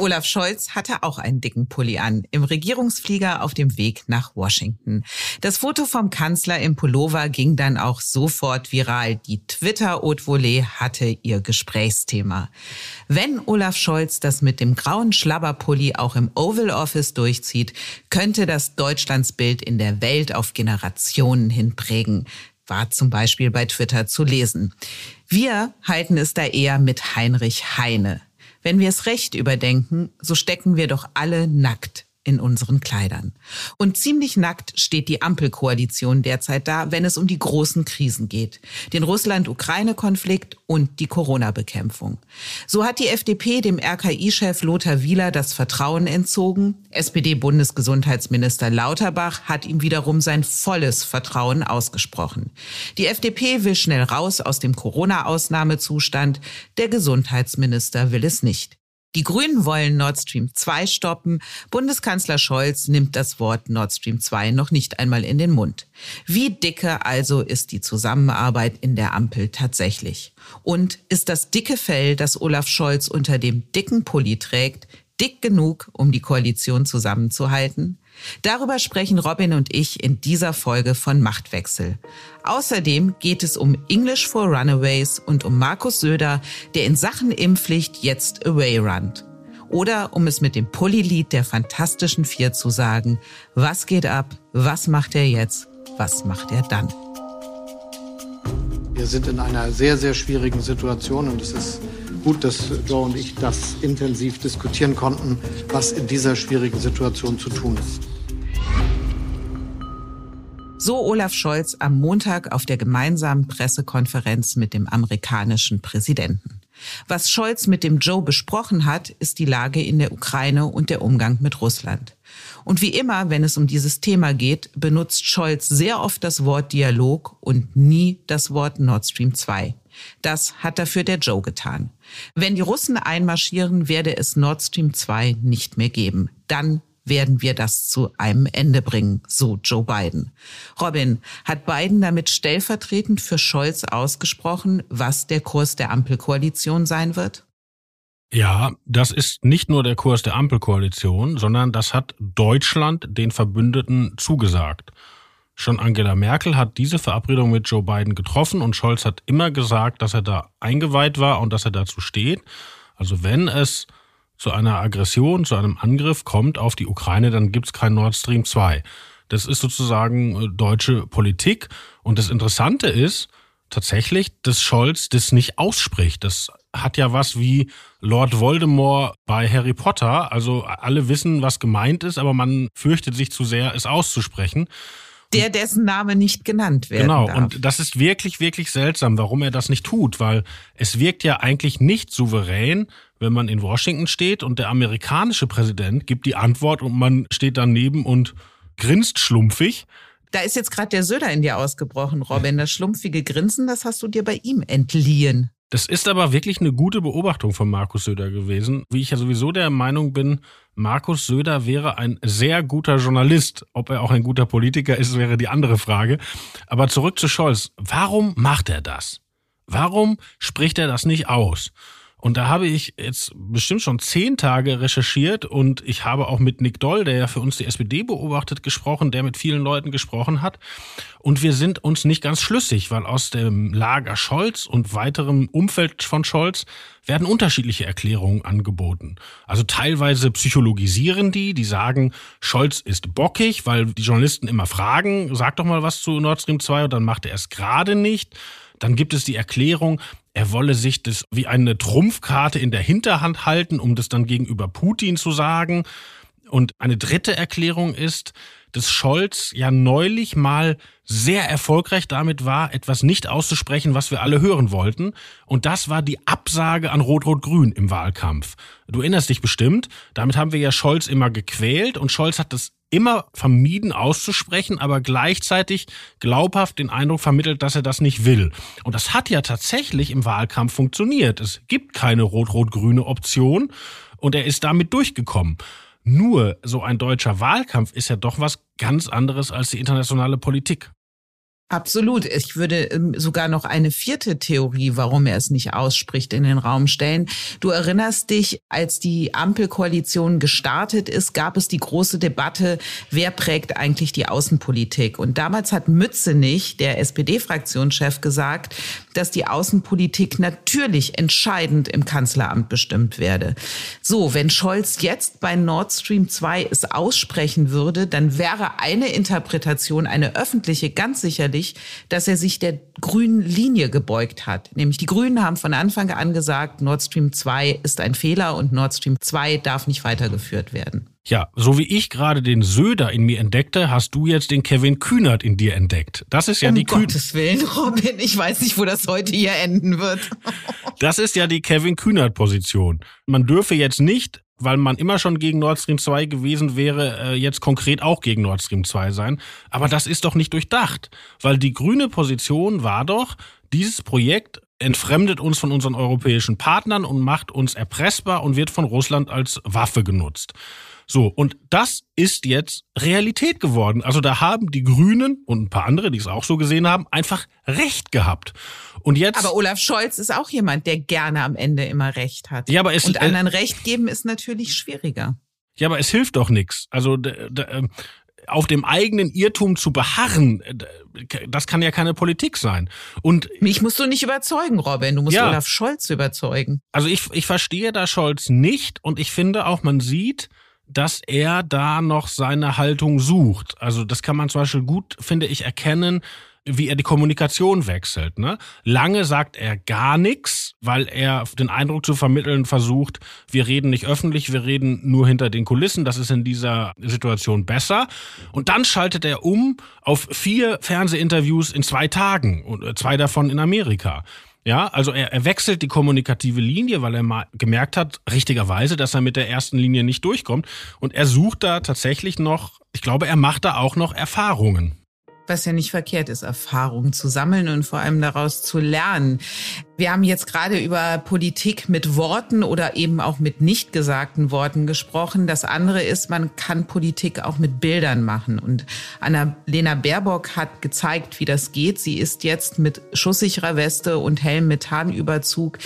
Olaf Scholz hatte auch einen dicken Pulli an, im Regierungsflieger auf dem Weg nach Washington. Das Foto vom Kanzler im Pullover ging dann auch sofort viral. Die Twitter-Haute Volée hatte ihr Gesprächsthema. Wenn Olaf Scholz das mit dem grauen Schlabberpulli auch im Oval Office durchzieht, könnte das Deutschlandsbild in der Welt auf Generationen hin prägen war zum Beispiel bei Twitter zu lesen. Wir halten es da eher mit Heinrich Heine. Wenn wir es recht überdenken, so stecken wir doch alle nackt in unseren Kleidern. Und ziemlich nackt steht die Ampelkoalition derzeit da, wenn es um die großen Krisen geht. Den Russland-Ukraine-Konflikt und die Corona-Bekämpfung. So hat die FDP dem RKI-Chef Lothar Wieler das Vertrauen entzogen. SPD-Bundesgesundheitsminister Lauterbach hat ihm wiederum sein volles Vertrauen ausgesprochen. Die FDP will schnell raus aus dem Corona-Ausnahmezustand. Der Gesundheitsminister will es nicht. Die Grünen wollen Nord Stream 2 stoppen. Bundeskanzler Scholz nimmt das Wort Nord Stream 2 noch nicht einmal in den Mund. Wie dicke also ist die Zusammenarbeit in der Ampel tatsächlich? Und ist das dicke Fell, das Olaf Scholz unter dem dicken Pulli trägt, dick genug, um die Koalition zusammenzuhalten? Darüber sprechen Robin und ich in dieser Folge von Machtwechsel. Außerdem geht es um English for Runaways und um Markus Söder, der in Sachen Impfpflicht jetzt away runt. Oder um es mit dem Pulli-Lied der Fantastischen Vier zu sagen, was geht ab, was macht er jetzt, was macht er dann? Wir sind in einer sehr, sehr schwierigen Situation und es ist gut, dass Joe und ich das intensiv diskutieren konnten, was in dieser schwierigen Situation zu tun ist. So Olaf Scholz am Montag auf der gemeinsamen Pressekonferenz mit dem amerikanischen Präsidenten. Was Scholz mit dem Joe besprochen hat, ist die Lage in der Ukraine und der Umgang mit Russland. Und wie immer, wenn es um dieses Thema geht, benutzt Scholz sehr oft das Wort Dialog und nie das Wort Nord Stream 2. Das hat dafür der Joe getan. Wenn die Russen einmarschieren, werde es Nord Stream 2 nicht mehr geben. Dann werden wir das zu einem Ende bringen, so Joe Biden. Robin, hat Biden damit stellvertretend für Scholz ausgesprochen, was der Kurs der Ampelkoalition sein wird? Ja, das ist nicht nur der Kurs der Ampelkoalition, sondern das hat Deutschland den Verbündeten zugesagt. Schon Angela Merkel hat diese Verabredung mit Joe Biden getroffen und Scholz hat immer gesagt, dass er da eingeweiht war und dass er dazu steht. Also wenn es zu einer Aggression, zu einem Angriff kommt auf die Ukraine, dann gibt's kein Nord Stream 2. Das ist sozusagen äh, deutsche Politik. Und das Interessante ist tatsächlich, dass Scholz das nicht ausspricht. Das hat ja was wie Lord Voldemort bei Harry Potter. Also alle wissen, was gemeint ist, aber man fürchtet sich zu sehr, es auszusprechen. Der, dessen Name nicht genannt werden Genau, darf. und das ist wirklich, wirklich seltsam, warum er das nicht tut, weil es wirkt ja eigentlich nicht souverän, wenn man in Washington steht und der amerikanische Präsident gibt die Antwort und man steht daneben und grinst schlumpfig. Da ist jetzt gerade der Söder in dir ausgebrochen, Robin. Das schlumpfige Grinsen, das hast du dir bei ihm entliehen. Das ist aber wirklich eine gute Beobachtung von Markus Söder gewesen. Wie ich ja sowieso der Meinung bin, Markus Söder wäre ein sehr guter Journalist. Ob er auch ein guter Politiker ist, wäre die andere Frage. Aber zurück zu Scholz. Warum macht er das? Warum spricht er das nicht aus? Und da habe ich jetzt bestimmt schon zehn Tage recherchiert und ich habe auch mit Nick Doll, der ja für uns die SPD beobachtet, gesprochen, der mit vielen Leuten gesprochen hat. Und wir sind uns nicht ganz schlüssig, weil aus dem Lager Scholz und weiterem Umfeld von Scholz werden unterschiedliche Erklärungen angeboten. Also teilweise psychologisieren die, die sagen, Scholz ist bockig, weil die Journalisten immer fragen, sag doch mal was zu Nord Stream 2 und dann macht er es gerade nicht. Dann gibt es die Erklärung, er wolle sich das wie eine Trumpfkarte in der Hinterhand halten, um das dann gegenüber Putin zu sagen. Und eine dritte Erklärung ist, dass Scholz ja neulich mal sehr erfolgreich damit war, etwas nicht auszusprechen, was wir alle hören wollten. Und das war die Absage an Rot-Rot-Grün im Wahlkampf. Du erinnerst dich bestimmt, damit haben wir ja Scholz immer gequält und Scholz hat das immer vermieden auszusprechen, aber gleichzeitig glaubhaft den Eindruck vermittelt, dass er das nicht will. Und das hat ja tatsächlich im Wahlkampf funktioniert. Es gibt keine rot-rot-grüne Option und er ist damit durchgekommen. Nur so ein deutscher Wahlkampf ist ja doch was ganz anderes als die internationale Politik. Absolut. Ich würde ähm, sogar noch eine vierte Theorie, warum er es nicht ausspricht, in den Raum stellen. Du erinnerst dich, als die Ampelkoalition gestartet ist, gab es die große Debatte, wer prägt eigentlich die Außenpolitik? Und damals hat Mützenich, der SPD-Fraktionschef, gesagt, dass die Außenpolitik natürlich entscheidend im Kanzleramt bestimmt werde. So, wenn Scholz jetzt bei Nord Stream 2 es aussprechen würde, dann wäre eine Interpretation, eine öffentliche, ganz sicherlich, deutlich, dass er sich der grünen Linie gebeugt hat. Nämlich die Grünen haben von Anfang an gesagt, Nord Stream 2 ist ein Fehler und Nord Stream 2 darf nicht weitergeführt werden. Ja, so wie ich gerade den Söder in mir entdeckte, hast du jetzt den Kevin Kühnert in dir entdeckt. Das ist ja um die Kühn Gottes Willen, Robin, ich weiß nicht, wo das heute hier enden wird. das ist ja die Kevin Kühnert Position. Man dürfe jetzt nicht weil man immer schon gegen Nord Stream 2 gewesen wäre, äh, jetzt konkret auch gegen Nord Stream 2 sein. Aber das ist doch nicht durchdacht, weil die grüne Position war doch, dieses Projekt entfremdet uns von unseren europäischen Partnern und macht uns erpressbar und wird von Russland als Waffe genutzt. So, und das ist jetzt Realität geworden. Also da haben die Grünen und ein paar andere, die es auch so gesehen haben, einfach Recht gehabt. Und jetzt. Aber Olaf Scholz ist auch jemand, der gerne am Ende immer Recht hat. Ja, aber es, und anderen äh, Recht geben ist natürlich schwieriger. Ja, aber es hilft doch nichts. Also ähm, auf dem eigenen Irrtum zu beharren, äh, das kann ja keine Politik sein. Und mich musst du nicht überzeugen, Robin. Du musst ja, Olaf Scholz überzeugen. Also ich, ich verstehe da Scholz nicht und ich finde auch, man sieht, dass er da noch seine Haltung sucht. Also das kann man zum Beispiel gut, finde ich, erkennen, wie er die Kommunikation wechselt. Ne? Lange sagt er gar nichts, weil er den Eindruck zu vermitteln versucht, wir reden nicht öffentlich, wir reden nur hinter den Kulissen. Das ist in dieser Situation besser. Und dann schaltet er um auf vier Fernsehinterviews in zwei Tagen äh, zwei davon in Amerika. Ja, also er, er wechselt die kommunikative Linie, weil er mal gemerkt hat, richtigerweise, dass er mit der ersten Linie nicht durchkommt. Und er sucht da tatsächlich noch, ich glaube, er macht da auch noch Erfahrungen was ja nicht verkehrt ist, Erfahrungen zu sammeln und vor allem daraus zu lernen. Wir haben jetzt gerade über Politik mit Worten oder eben auch mit nicht gesagten Worten gesprochen. Das andere ist, man kann Politik auch mit Bildern machen. Und Annalena Baerbock hat gezeigt, wie das geht. Sie ist jetzt mit schusssicherer Weste und hellem Methanüberzug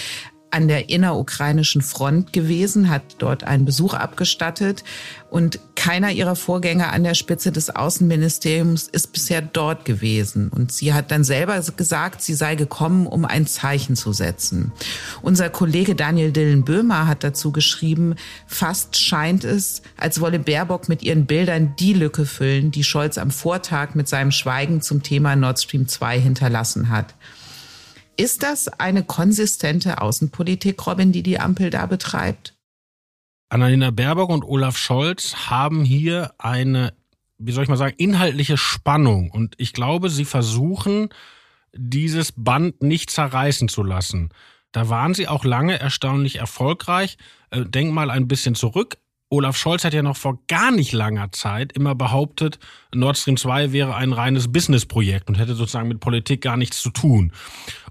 an der innerukrainischen Front gewesen, hat dort einen Besuch abgestattet und keiner ihrer Vorgänger an der Spitze des Außenministeriums ist bisher dort gewesen. Und sie hat dann selber gesagt, sie sei gekommen, um ein Zeichen zu setzen. Unser Kollege Daniel Dillen-Böhmer hat dazu geschrieben, fast scheint es, als wolle Baerbock mit ihren Bildern die Lücke füllen, die Scholz am Vortag mit seinem Schweigen zum Thema Nord Stream 2 hinterlassen hat. Ist das eine konsistente Außenpolitik, Robin, die die Ampel da betreibt? Annalena Baerbock und Olaf Scholz haben hier eine, wie soll ich mal sagen, inhaltliche Spannung. Und ich glaube, sie versuchen, dieses Band nicht zerreißen zu lassen. Da waren sie auch lange erstaunlich erfolgreich. Äh, denk mal ein bisschen zurück. Olaf Scholz hat ja noch vor gar nicht langer Zeit immer behauptet, Nord Stream 2 wäre ein reines Businessprojekt und hätte sozusagen mit Politik gar nichts zu tun.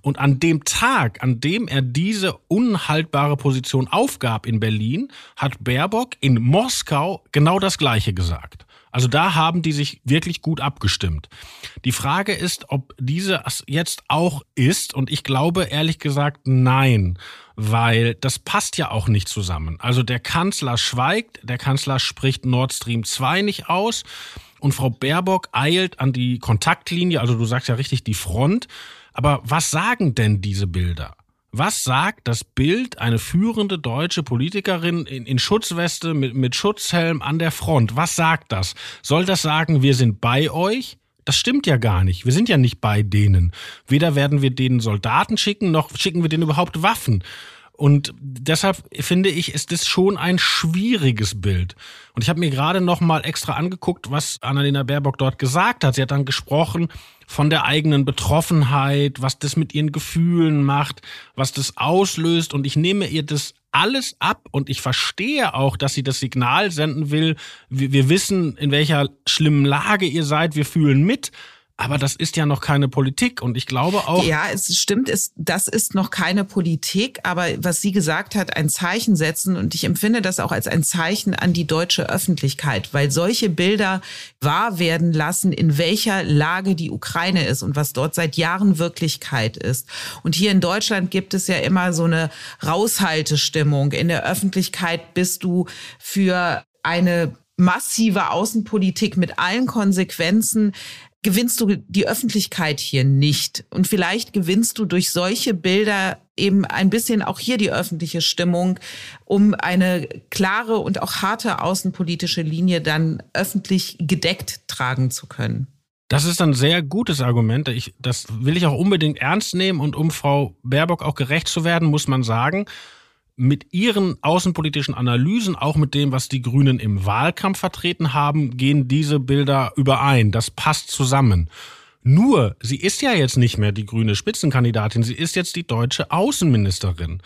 Und an dem Tag, an dem er diese unhaltbare Position aufgab in Berlin, hat Baerbock in Moskau genau das Gleiche gesagt. Also da haben die sich wirklich gut abgestimmt. Die Frage ist, ob diese jetzt auch ist. Und ich glaube ehrlich gesagt nein, weil das passt ja auch nicht zusammen. Also der Kanzler schweigt, der Kanzler spricht Nord Stream 2 nicht aus. Und Frau Baerbock eilt an die Kontaktlinie, also du sagst ja richtig die Front. Aber was sagen denn diese Bilder? Was sagt das Bild eine führende deutsche Politikerin in, in Schutzweste mit, mit Schutzhelm an der Front? Was sagt das? Soll das sagen, wir sind bei euch? Das stimmt ja gar nicht. Wir sind ja nicht bei denen. Weder werden wir denen Soldaten schicken, noch schicken wir denen überhaupt Waffen. Und deshalb finde ich, ist das schon ein schwieriges Bild. Und ich habe mir gerade noch mal extra angeguckt, was Annalena Baerbock dort gesagt hat. Sie hat dann gesprochen von der eigenen Betroffenheit, was das mit ihren Gefühlen macht, was das auslöst. Und ich nehme ihr das alles ab und ich verstehe auch, dass sie das Signal senden will. Wir, wir wissen, in welcher schlimmen Lage ihr seid. Wir fühlen mit. Aber das ist ja noch keine Politik und ich glaube auch. Ja, es stimmt, es, das ist noch keine Politik, aber was sie gesagt hat, ein Zeichen setzen und ich empfinde das auch als ein Zeichen an die deutsche Öffentlichkeit, weil solche Bilder wahr werden lassen, in welcher Lage die Ukraine ist und was dort seit Jahren Wirklichkeit ist. Und hier in Deutschland gibt es ja immer so eine Raushaltestimmung. In der Öffentlichkeit bist du für eine massive Außenpolitik mit allen Konsequenzen gewinnst du die Öffentlichkeit hier nicht. Und vielleicht gewinnst du durch solche Bilder eben ein bisschen auch hier die öffentliche Stimmung, um eine klare und auch harte außenpolitische Linie dann öffentlich gedeckt tragen zu können. Das ist ein sehr gutes Argument. Ich, das will ich auch unbedingt ernst nehmen. Und um Frau Baerbock auch gerecht zu werden, muss man sagen, mit ihren außenpolitischen Analysen, auch mit dem, was die Grünen im Wahlkampf vertreten haben, gehen diese Bilder überein. Das passt zusammen. Nur, sie ist ja jetzt nicht mehr die grüne Spitzenkandidatin, sie ist jetzt die deutsche Außenministerin.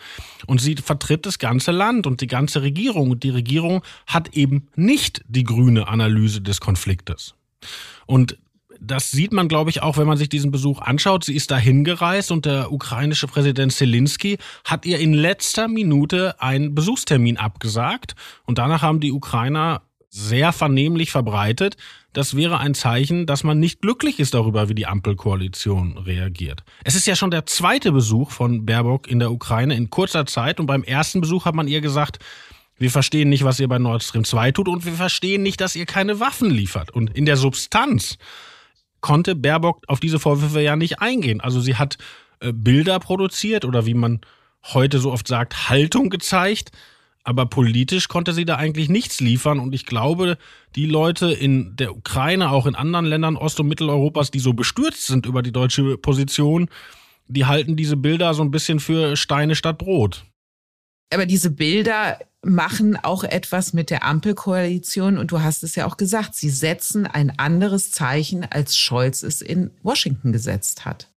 Und sie vertritt das ganze Land und die ganze Regierung. Und die Regierung hat eben nicht die grüne Analyse des Konfliktes. Und das sieht man, glaube ich, auch, wenn man sich diesen Besuch anschaut. Sie ist dahin gereist und der ukrainische Präsident Zelensky hat ihr in letzter Minute einen Besuchstermin abgesagt. Und danach haben die Ukrainer sehr vernehmlich verbreitet. Das wäre ein Zeichen, dass man nicht glücklich ist darüber, wie die Ampelkoalition reagiert. Es ist ja schon der zweite Besuch von Baerbock in der Ukraine in kurzer Zeit und beim ersten Besuch hat man ihr gesagt, wir verstehen nicht, was ihr bei Nord Stream 2 tut und wir verstehen nicht, dass ihr keine Waffen liefert. Und in der Substanz konnte Baerbock auf diese Vorwürfe ja nicht eingehen. Also sie hat äh, Bilder produziert oder wie man heute so oft sagt, Haltung gezeigt. Aber politisch konnte sie da eigentlich nichts liefern. Und ich glaube, die Leute in der Ukraine, auch in anderen Ländern Ost- und Mitteleuropas, die so bestürzt sind über die deutsche Position, die halten diese Bilder so ein bisschen für Steine statt Brot. Aber diese Bilder machen auch etwas mit der Ampelkoalition und du hast es ja auch gesagt, sie setzen ein anderes Zeichen, als Scholz es in Washington gesetzt hat.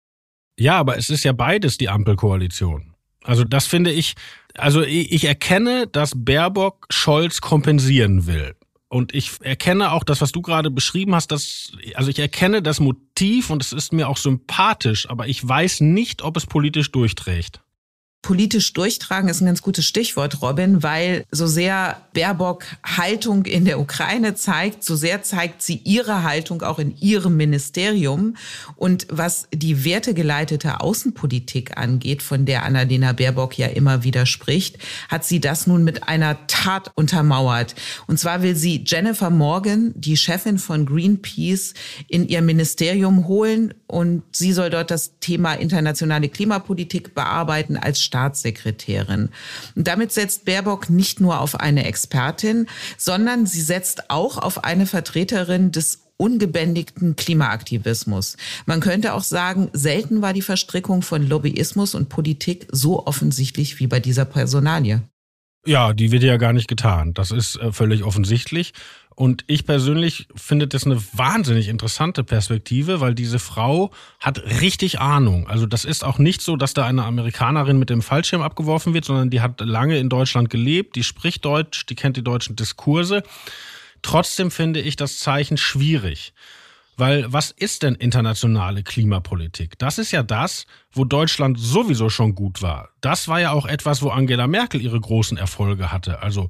Ja, aber es ist ja beides die Ampelkoalition. Also das finde ich, also ich erkenne, dass Baerbock Scholz kompensieren will. Und ich erkenne auch das, was du gerade beschrieben hast, dass, also ich erkenne das Motiv und es ist mir auch sympathisch, aber ich weiß nicht, ob es politisch durchträgt. Politisch durchtragen ist ein ganz gutes Stichwort, Robin, weil so sehr Baerbock Haltung in der Ukraine zeigt, so sehr zeigt sie ihre Haltung auch in ihrem Ministerium. Und was die wertegeleitete Außenpolitik angeht, von der Annalena Baerbock ja immer wieder spricht, hat sie das nun mit einer Tat untermauert. Und zwar will sie Jennifer Morgan, die Chefin von Greenpeace, in ihr Ministerium holen und sie soll dort das Thema internationale Klimapolitik bearbeiten als Staatssekretärin. Und damit setzt Baerbock nicht nur auf eine Expertin, sondern sie setzt auch auf eine Vertreterin des ungebändigten Klimaaktivismus. Man könnte auch sagen, selten war die Verstrickung von Lobbyismus und Politik so offensichtlich wie bei dieser Personalie. Ja, die wird ja gar nicht getan. Das ist äh, völlig offensichtlich. Und ich persönlich finde das eine wahnsinnig interessante Perspektive, weil diese Frau hat richtig Ahnung. Also das ist auch nicht so, dass da eine Amerikanerin mit dem Fallschirm abgeworfen wird, sondern die hat lange in Deutschland gelebt, die spricht Deutsch, die kennt die deutschen Diskurse. Trotzdem finde ich das Zeichen schwierig. Weil was ist denn internationale Klimapolitik? Das ist ja das, wo Deutschland sowieso schon gut war. Das war ja auch etwas, wo Angela Merkel ihre großen Erfolge hatte. Also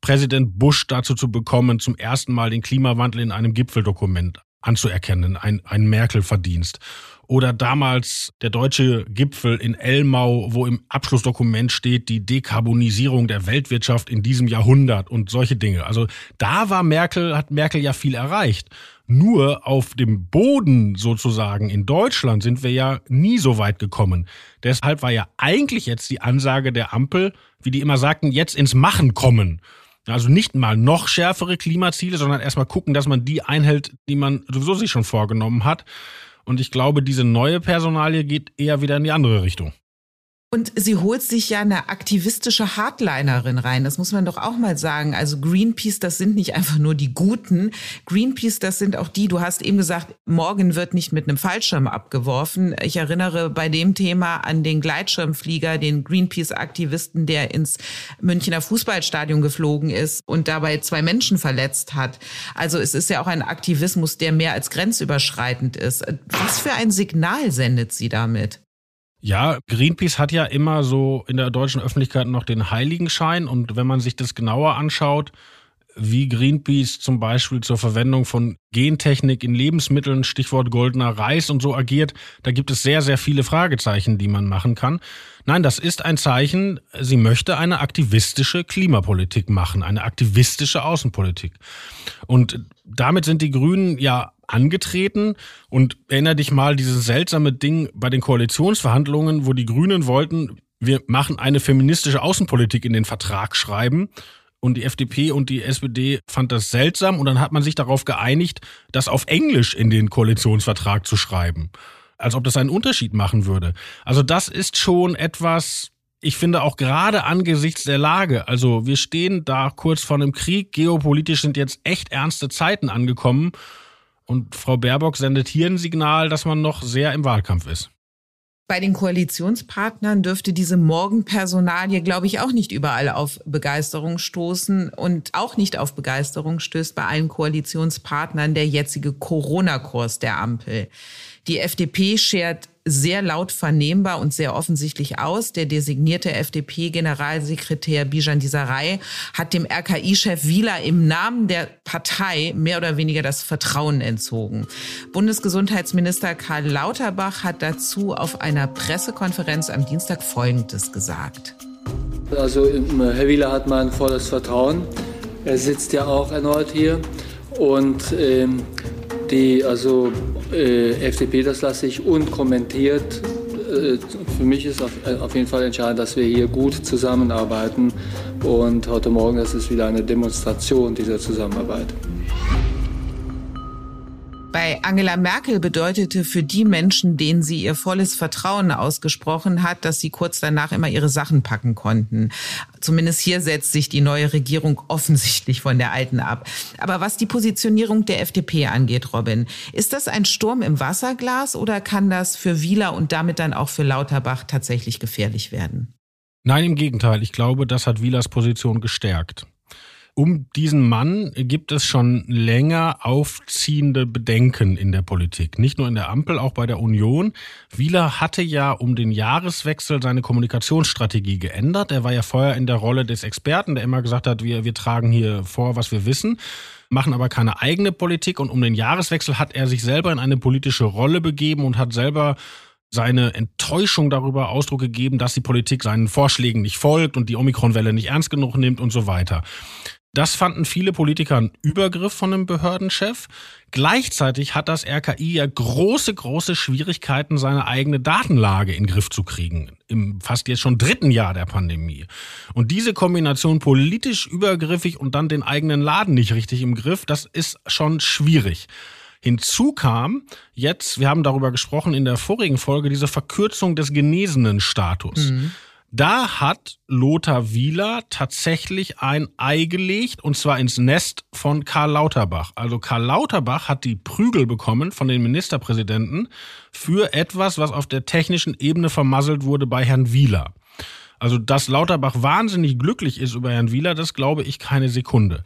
Präsident Bush dazu zu bekommen, zum ersten Mal den Klimawandel in einem Gipfeldokument anzuerkennen, ein, ein Merkel-Verdienst. Oder damals der deutsche Gipfel in Elmau, wo im Abschlussdokument steht, die Dekarbonisierung der Weltwirtschaft in diesem Jahrhundert und solche Dinge. Also da war Merkel, hat Merkel ja viel erreicht. Nur auf dem Boden sozusagen in Deutschland sind wir ja nie so weit gekommen. Deshalb war ja eigentlich jetzt die Ansage der Ampel, wie die immer sagten, jetzt ins Machen kommen. Also nicht mal noch schärfere Klimaziele, sondern erstmal gucken, dass man die einhält, die man sowieso sich schon vorgenommen hat. Und ich glaube, diese neue Personalie geht eher wieder in die andere Richtung. Und sie holt sich ja eine aktivistische Hardlinerin rein. Das muss man doch auch mal sagen. Also Greenpeace, das sind nicht einfach nur die Guten. Greenpeace, das sind auch die, du hast eben gesagt, morgen wird nicht mit einem Fallschirm abgeworfen. Ich erinnere bei dem Thema an den Gleitschirmflieger, den Greenpeace-Aktivisten, der ins Münchner Fußballstadion geflogen ist und dabei zwei Menschen verletzt hat. Also es ist ja auch ein Aktivismus, der mehr als grenzüberschreitend ist. Was für ein Signal sendet sie damit? Ja, Greenpeace hat ja immer so in der deutschen Öffentlichkeit noch den Heiligenschein und wenn man sich das genauer anschaut, wie Greenpeace zum Beispiel zur Verwendung von Gentechnik in Lebensmitteln, Stichwort goldener Reis und so agiert, da gibt es sehr, sehr viele Fragezeichen, die man machen kann. Nein, das ist ein Zeichen, sie möchte eine aktivistische Klimapolitik machen, eine aktivistische Außenpolitik. Und damit sind die Grünen ja angetreten und erinnere dich mal dieses seltsame Ding bei den Koalitionsverhandlungen, wo die Grünen wollten, wir machen eine feministische Außenpolitik in den Vertrag schreiben. Und die FDP und die SPD fand das seltsam und dann hat man sich darauf geeinigt, das auf Englisch in den Koalitionsvertrag zu schreiben. Als ob das einen Unterschied machen würde. Also das ist schon etwas, ich finde auch gerade angesichts der Lage, also wir stehen da kurz vor einem Krieg, geopolitisch sind jetzt echt ernste Zeiten angekommen und Frau Baerbock sendet hier ein Signal, dass man noch sehr im Wahlkampf ist. Bei den Koalitionspartnern dürfte diese Morgenpersonalie, glaube ich, auch nicht überall auf Begeisterung stoßen und auch nicht auf Begeisterung stößt bei allen Koalitionspartnern der jetzige Corona-Kurs der Ampel. Die FDP schert sehr laut vernehmbar und sehr offensichtlich aus. Der designierte FDP-Generalsekretär Bijan Disarei hat dem RKI-Chef Wieler im Namen der Partei mehr oder weniger das Vertrauen entzogen. Bundesgesundheitsminister Karl Lauterbach hat dazu auf einer Pressekonferenz am Dienstag Folgendes gesagt. Also Herr Wieler hat mein volles Vertrauen. Er sitzt ja auch erneut hier und ähm, die also äh, FDP, das lasse ich unkommentiert. Äh, für mich ist auf, äh, auf, jeden Fall entscheidend, dass wir hier gut zusammenarbeiten. Und heute Morgen das ist wieder eine Demonstration dieser Zusammenarbeit. Bei Angela Merkel bedeutete für die Menschen, denen sie ihr volles Vertrauen ausgesprochen hat, dass sie kurz danach immer ihre Sachen packen konnten. Zumindest hier setzt sich die neue Regierung offensichtlich von der alten ab. Aber was die Positionierung der FDP angeht, Robin, ist das ein Sturm im Wasserglas oder kann das für Wieler und damit dann auch für Lauterbach tatsächlich gefährlich werden? Nein, im Gegenteil. Ich glaube, das hat Wielers Position gestärkt um diesen Mann gibt es schon länger aufziehende Bedenken in der Politik. Nicht nur in der Ampel, auch bei der Union. Wieler hatte ja um den Jahreswechsel seine Kommunikationsstrategie geändert. Er war ja vorher in der Rolle des Experten, der immer gesagt hat, wir, wir tragen hier vor, was wir wissen machen aber keine eigene Politik und um den Jahreswechsel hat er sich selber in eine politische Rolle begeben und hat selber seine Enttäuschung darüber Ausdruck gegeben, dass die Politik seinen Vorschlägen nicht folgt und die Omikronwelle nicht ernst genug nimmt und so weiter. Das fanden viele Politiker einen Übergriff von einem Behördenchef. Gleichzeitig hat das RKI ja große, große Schwierigkeiten, seine eigene Datenlage in den Griff zu kriegen. Im fast jetzt schon dritten Jahr der Pandemie. Und diese Kombination politisch übergriffig und dann den eigenen Laden nicht richtig im Griff, das ist schon schwierig. Hinzu kam jetzt, wir haben darüber gesprochen in der vorigen Folge, diese Verkürzung des genesenen Status. Mhm. Da hat Lothar Wieler tatsächlich ein Ei gelegt und zwar ins Nest von Karl Lauterbach. Also Karl Lauterbach hat die Prügel bekommen von den Ministerpräsidenten für etwas, was auf der technischen Ebene vermasselt wurde bei Herrn Wieler. Also, dass Lauterbach wahnsinnig glücklich ist über Herrn Wieler, das glaube ich keine Sekunde.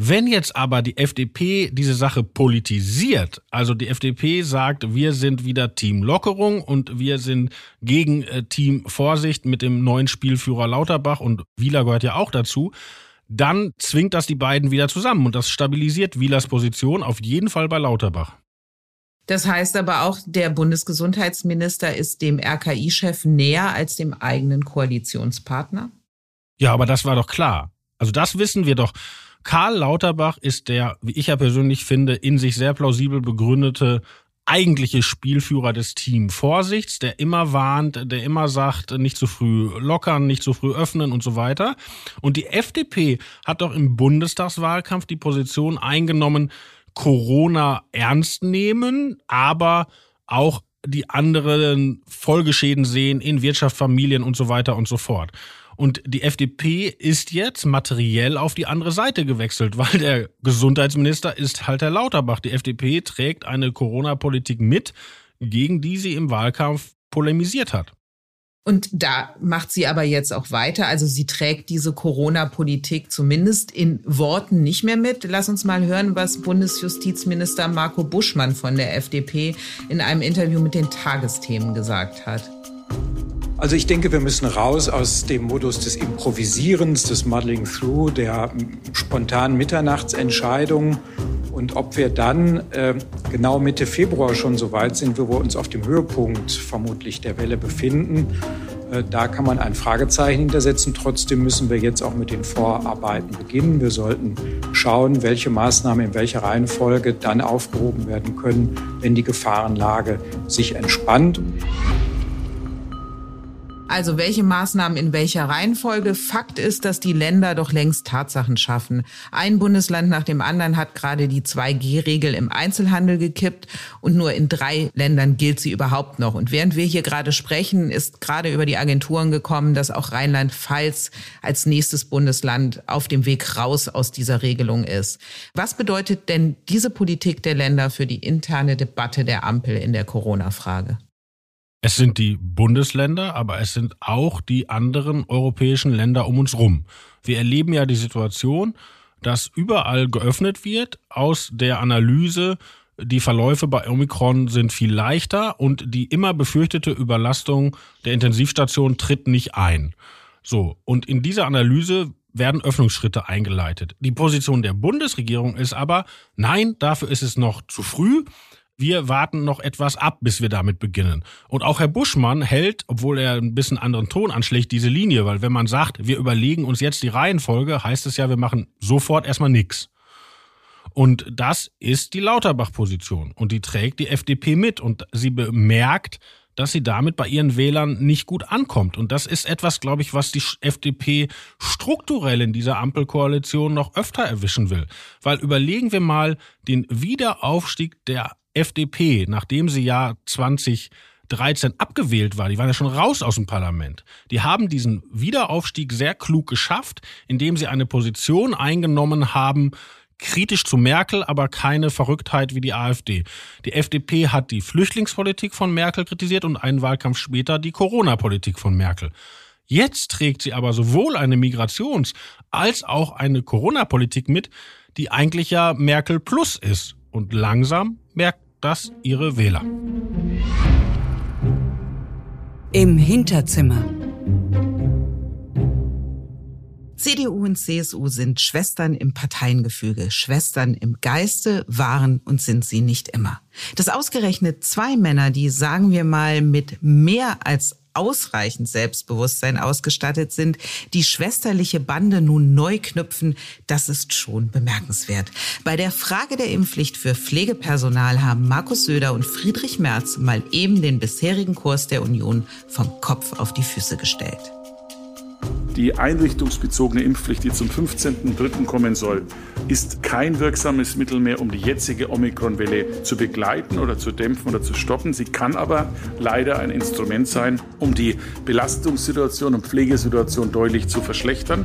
Wenn jetzt aber die FDP diese Sache politisiert, also die FDP sagt, wir sind wieder Team Lockerung und wir sind gegen äh, Team Vorsicht mit dem neuen Spielführer Lauterbach und Wieler gehört ja auch dazu, dann zwingt das die beiden wieder zusammen und das stabilisiert Wielers Position auf jeden Fall bei Lauterbach. Das heißt aber auch, der Bundesgesundheitsminister ist dem RKI-Chef näher als dem eigenen Koalitionspartner? Ja, aber das war doch klar. Also das wissen wir doch. Karl Lauterbach ist der, wie ich ja persönlich finde, in sich sehr plausibel begründete eigentliche Spielführer des Team Vorsichts, der immer warnt, der immer sagt, nicht zu früh lockern, nicht zu früh öffnen und so weiter. Und die FDP hat doch im Bundestagswahlkampf die Position eingenommen, Corona ernst nehmen, aber auch die anderen Folgeschäden sehen in Wirtschaft, Familien und so weiter und so fort. Und die FDP ist jetzt materiell auf die andere Seite gewechselt, weil der Gesundheitsminister ist halt Herr Lauterbach. Die FDP trägt eine Corona-Politik mit, gegen die sie im Wahlkampf polemisiert hat. Und da macht sie aber jetzt auch weiter. Also sie trägt diese Corona-Politik zumindest in Worten nicht mehr mit. Lass uns mal hören, was Bundesjustizminister Marco Buschmann von der FDP in einem Interview mit den Tagesthemen gesagt hat. Also ich denke, wir müssen raus aus dem Modus des Improvisierens, des Muddling Through, der spontanen Mitternachtsentscheidungen. Und ob wir dann äh, genau Mitte Februar schon so weit sind, wo wir uns auf dem Höhepunkt vermutlich der Welle befinden, äh, da kann man ein Fragezeichen hintersetzen. Trotzdem müssen wir jetzt auch mit den Vorarbeiten beginnen. Wir sollten schauen, welche Maßnahmen in welcher Reihenfolge dann aufgehoben werden können, wenn die Gefahrenlage sich entspannt. Also welche Maßnahmen in welcher Reihenfolge? Fakt ist, dass die Länder doch längst Tatsachen schaffen. Ein Bundesland nach dem anderen hat gerade die 2G-Regel im Einzelhandel gekippt und nur in drei Ländern gilt sie überhaupt noch. Und während wir hier gerade sprechen, ist gerade über die Agenturen gekommen, dass auch Rheinland-Pfalz als nächstes Bundesland auf dem Weg raus aus dieser Regelung ist. Was bedeutet denn diese Politik der Länder für die interne Debatte der Ampel in der Corona-Frage? Es sind die Bundesländer, aber es sind auch die anderen europäischen Länder um uns rum. Wir erleben ja die Situation, dass überall geöffnet wird aus der Analyse, die Verläufe bei Omikron sind viel leichter und die immer befürchtete Überlastung der Intensivstation tritt nicht ein. So, und in dieser Analyse werden Öffnungsschritte eingeleitet. Die Position der Bundesregierung ist aber, nein, dafür ist es noch zu früh wir warten noch etwas ab, bis wir damit beginnen. Und auch Herr Buschmann hält, obwohl er ein bisschen anderen Ton anschlägt, diese Linie, weil wenn man sagt, wir überlegen uns jetzt die Reihenfolge, heißt es ja, wir machen sofort erstmal nichts. Und das ist die Lauterbach-Position. Und die trägt die FDP mit. Und sie bemerkt, dass sie damit bei ihren Wählern nicht gut ankommt. Und das ist etwas, glaube ich, was die FDP strukturell in dieser Ampelkoalition noch öfter erwischen will. Weil überlegen wir mal den Wiederaufstieg der FDP, nachdem sie ja 2013 abgewählt war, die waren ja schon raus aus dem Parlament. Die haben diesen Wiederaufstieg sehr klug geschafft, indem sie eine Position eingenommen haben, kritisch zu Merkel, aber keine Verrücktheit wie die AfD. Die FDP hat die Flüchtlingspolitik von Merkel kritisiert und einen Wahlkampf später die Corona-Politik von Merkel. Jetzt trägt sie aber sowohl eine Migrations- als auch eine Corona-Politik mit, die eigentlich ja Merkel Plus ist. Und langsam merkt das ihre Wähler. Im Hinterzimmer. CDU und CSU sind Schwestern im Parteiengefüge, Schwestern im Geiste, waren und sind sie nicht immer. Dass ausgerechnet zwei Männer, die, sagen wir mal, mit mehr als ausreichend Selbstbewusstsein ausgestattet sind, die schwesterliche Bande nun neu knüpfen, das ist schon bemerkenswert. Bei der Frage der Impfpflicht für Pflegepersonal haben Markus Söder und Friedrich Merz mal eben den bisherigen Kurs der Union vom Kopf auf die Füße gestellt. Die einrichtungsbezogene Impfpflicht, die zum 15.03. kommen soll, ist kein wirksames Mittel mehr, um die jetzige Omikron-Welle zu begleiten oder zu dämpfen oder zu stoppen. Sie kann aber leider ein Instrument sein, um die Belastungssituation und Pflegesituation deutlich zu verschlechtern.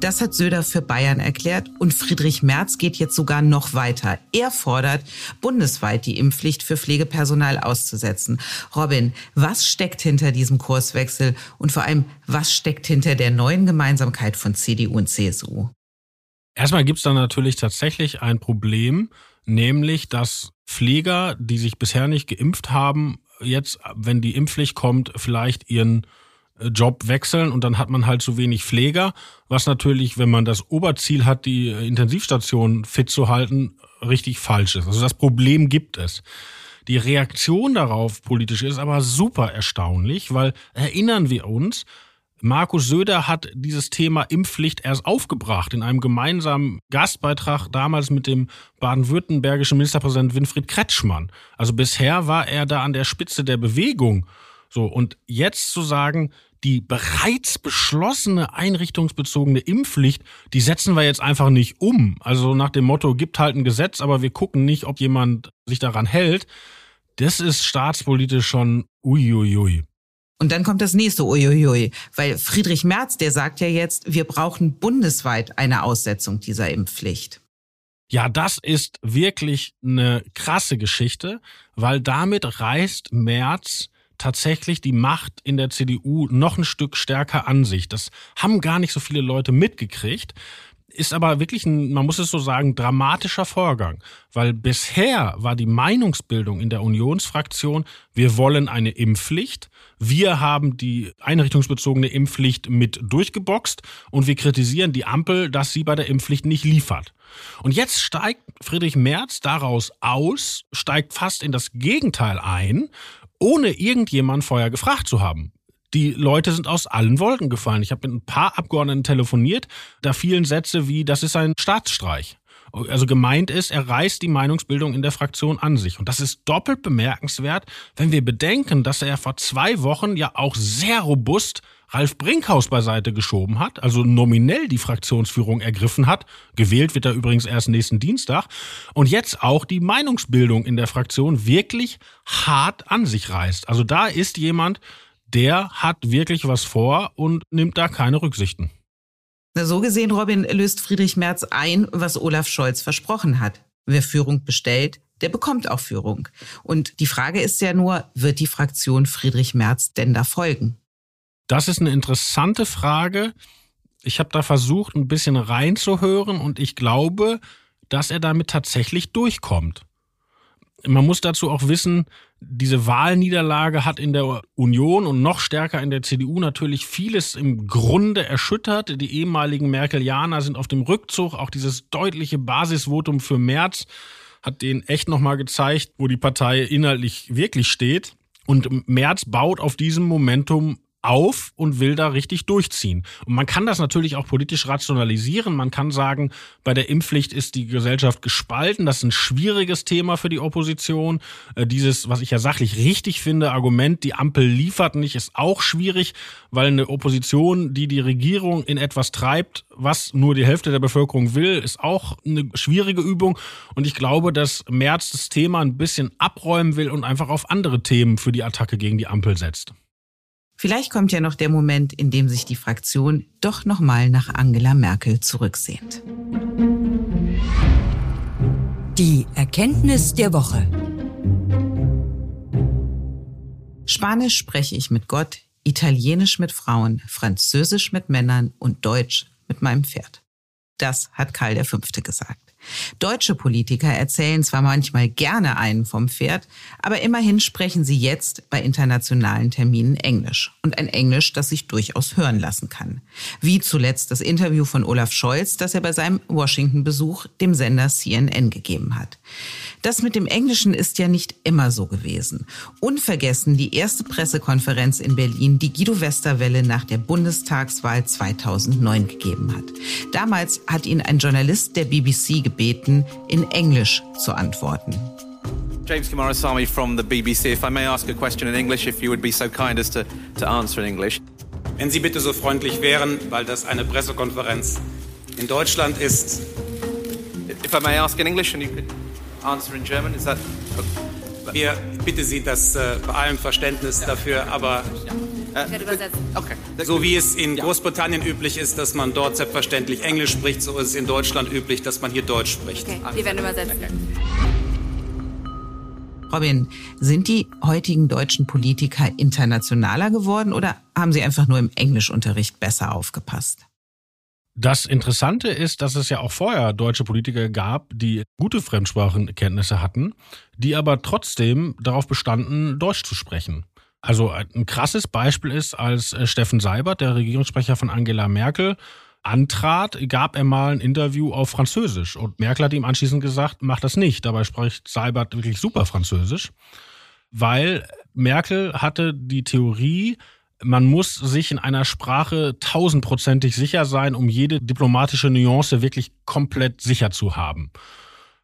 Das hat Söder für Bayern erklärt und Friedrich Merz geht jetzt sogar noch weiter. Er fordert, bundesweit die Impfpflicht für Pflegepersonal auszusetzen. Robin, was steckt hinter diesem Kurswechsel und vor allem, was steckt hinter der neuen Gemeinsamkeit von CDU und CSU? Erstmal gibt es da natürlich tatsächlich ein Problem, nämlich dass Pfleger, die sich bisher nicht geimpft haben, jetzt, wenn die Impfpflicht kommt, vielleicht ihren Job wechseln und dann hat man halt zu wenig Pfleger, was natürlich, wenn man das Oberziel hat, die Intensivstation fit zu halten, richtig falsch ist. Also das Problem gibt es. Die Reaktion darauf politisch ist aber super erstaunlich, weil erinnern wir uns, Markus Söder hat dieses Thema Impfpflicht erst aufgebracht in einem gemeinsamen Gastbeitrag damals mit dem baden-württembergischen Ministerpräsident Winfried Kretschmann. Also bisher war er da an der Spitze der Bewegung so, und jetzt zu sagen, die bereits beschlossene einrichtungsbezogene Impfpflicht, die setzen wir jetzt einfach nicht um. Also nach dem Motto, gibt halt ein Gesetz, aber wir gucken nicht, ob jemand sich daran hält. Das ist staatspolitisch schon uiuiui. Und dann kommt das nächste Uiuiui, weil Friedrich Merz, der sagt ja jetzt, wir brauchen bundesweit eine Aussetzung dieser Impfpflicht. Ja, das ist wirklich eine krasse Geschichte, weil damit reißt Merz tatsächlich die Macht in der CDU noch ein Stück stärker an sich. Das haben gar nicht so viele Leute mitgekriegt ist aber wirklich ein, man muss es so sagen, dramatischer Vorgang, weil bisher war die Meinungsbildung in der Unionsfraktion, wir wollen eine Impfpflicht, wir haben die einrichtungsbezogene Impfpflicht mit durchgeboxt und wir kritisieren die Ampel, dass sie bei der Impfpflicht nicht liefert. Und jetzt steigt Friedrich Merz daraus aus, steigt fast in das Gegenteil ein, ohne irgendjemand vorher gefragt zu haben die Leute sind aus allen Wolken gefallen. Ich habe mit ein paar Abgeordneten telefoniert, da fielen Sätze wie, das ist ein Staatsstreich. Also gemeint ist, er reißt die Meinungsbildung in der Fraktion an sich. Und das ist doppelt bemerkenswert, wenn wir bedenken, dass er vor zwei Wochen ja auch sehr robust Ralf Brinkhaus beiseite geschoben hat, also nominell die Fraktionsführung ergriffen hat. Gewählt wird er übrigens erst nächsten Dienstag. Und jetzt auch die Meinungsbildung in der Fraktion wirklich hart an sich reißt. Also da ist jemand, der hat wirklich was vor und nimmt da keine Rücksichten. So gesehen, Robin, löst Friedrich Merz ein, was Olaf Scholz versprochen hat. Wer Führung bestellt, der bekommt auch Führung. Und die Frage ist ja nur, wird die Fraktion Friedrich Merz denn da folgen? Das ist eine interessante Frage. Ich habe da versucht, ein bisschen reinzuhören und ich glaube, dass er damit tatsächlich durchkommt. Man muss dazu auch wissen, diese Wahlniederlage hat in der Union und noch stärker in der CDU natürlich vieles im Grunde erschüttert. Die ehemaligen Merkelianer sind auf dem Rückzug. Auch dieses deutliche Basisvotum für Merz hat denen echt nochmal gezeigt, wo die Partei inhaltlich wirklich steht. Und Merz baut auf diesem Momentum auf und will da richtig durchziehen. Und man kann das natürlich auch politisch rationalisieren. Man kann sagen, bei der Impfpflicht ist die Gesellschaft gespalten. Das ist ein schwieriges Thema für die Opposition. Äh, dieses, was ich ja sachlich richtig finde, Argument, die Ampel liefert nicht, ist auch schwierig, weil eine Opposition, die die Regierung in etwas treibt, was nur die Hälfte der Bevölkerung will, ist auch eine schwierige Übung. Und ich glaube, dass Merz das Thema ein bisschen abräumen will und einfach auf andere Themen für die Attacke gegen die Ampel setzt. Vielleicht kommt ja noch der Moment, in dem sich die Fraktion doch nochmal nach Angela Merkel zurücksehnt. Die Erkenntnis der Woche. Spanisch spreche ich mit Gott, Italienisch mit Frauen, Französisch mit Männern und Deutsch mit meinem Pferd. Das hat Karl V. gesagt. Deutsche Politiker erzählen zwar manchmal gerne einen vom Pferd, aber immerhin sprechen sie jetzt bei internationalen Terminen Englisch. Und ein Englisch, das sich durchaus hören lassen kann. Wie zuletzt das Interview von Olaf Scholz, das er bei seinem Washington-Besuch dem Sender CNN gegeben hat. Das mit dem Englischen ist ja nicht immer so gewesen. Unvergessen die erste Pressekonferenz in Berlin, die Guido Westerwelle nach der Bundestagswahl 2009 gegeben hat. Damals hat ihn ein Journalist der BBC gebeten, in Englisch zu antworten. James Kumarasamy from the BBC. If I may ask a question in English, if you would be so kind as to, to answer in English. Wenn Sie bitte so freundlich wären, weil das eine Pressekonferenz in Deutschland ist. If I may ask in English and you could answer in German, is that okay? Wir bitte Sie das äh, bei allem Verständnis dafür, aber äh, okay. so wie es in Großbritannien üblich ist, dass man dort selbstverständlich Englisch spricht, so ist es in Deutschland üblich, dass man hier Deutsch spricht. Okay, wir werden übersetzen. Robin, sind die heutigen deutschen Politiker internationaler geworden oder haben sie einfach nur im Englischunterricht besser aufgepasst? Das Interessante ist, dass es ja auch vorher deutsche Politiker gab, die gute Fremdsprachenkenntnisse hatten, die aber trotzdem darauf bestanden, Deutsch zu sprechen. Also ein krasses Beispiel ist, als äh, Steffen Seibert, der Regierungssprecher von Angela Merkel, antrat, gab er mal ein Interview auf Französisch. Und Merkel hat ihm anschließend gesagt, mach das nicht. Dabei spricht Seibert wirklich super Französisch, weil Merkel hatte die Theorie, man muss sich in einer Sprache tausendprozentig sicher sein, um jede diplomatische Nuance wirklich komplett sicher zu haben.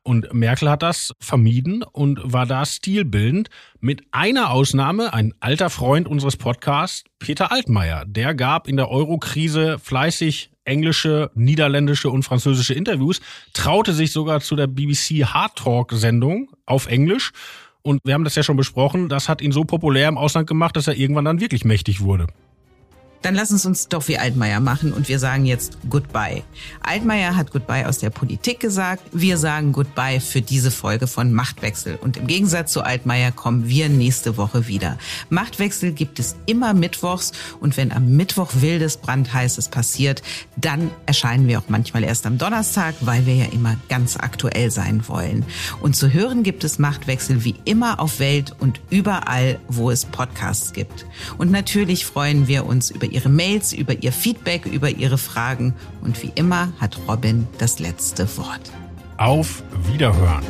Und Merkel hat das vermieden und war da stilbildend. Mit einer Ausnahme, ein alter Freund unseres Podcasts, Peter Altmaier. Der gab in der Euro-Krise fleißig englische, niederländische und französische Interviews, traute sich sogar zu der BBC Hard Talk Sendung auf Englisch. Und wir haben das ja schon besprochen, das hat ihn so populär im Ausland gemacht, dass er irgendwann dann wirklich mächtig wurde. Dann lass uns uns doch wie Altmaier machen und wir sagen jetzt Goodbye. Altmaier hat Goodbye aus der Politik gesagt. Wir sagen Goodbye für diese Folge von Machtwechsel. Und im Gegensatz zu Altmaier kommen wir nächste Woche wieder. Machtwechsel gibt es immer mittwochs und wenn am Mittwoch wildes, brandheißes passiert, dann erscheinen wir auch manchmal erst am Donnerstag, weil wir ja immer ganz aktuell sein wollen. Und zu hören gibt es Machtwechsel wie immer auf Welt und überall, wo es Podcasts gibt. Und natürlich freuen wir uns über Ihre Mails, über Ihr Feedback, über Ihre Fragen. Und wie immer hat Robin das letzte Wort. Auf Wiederhören.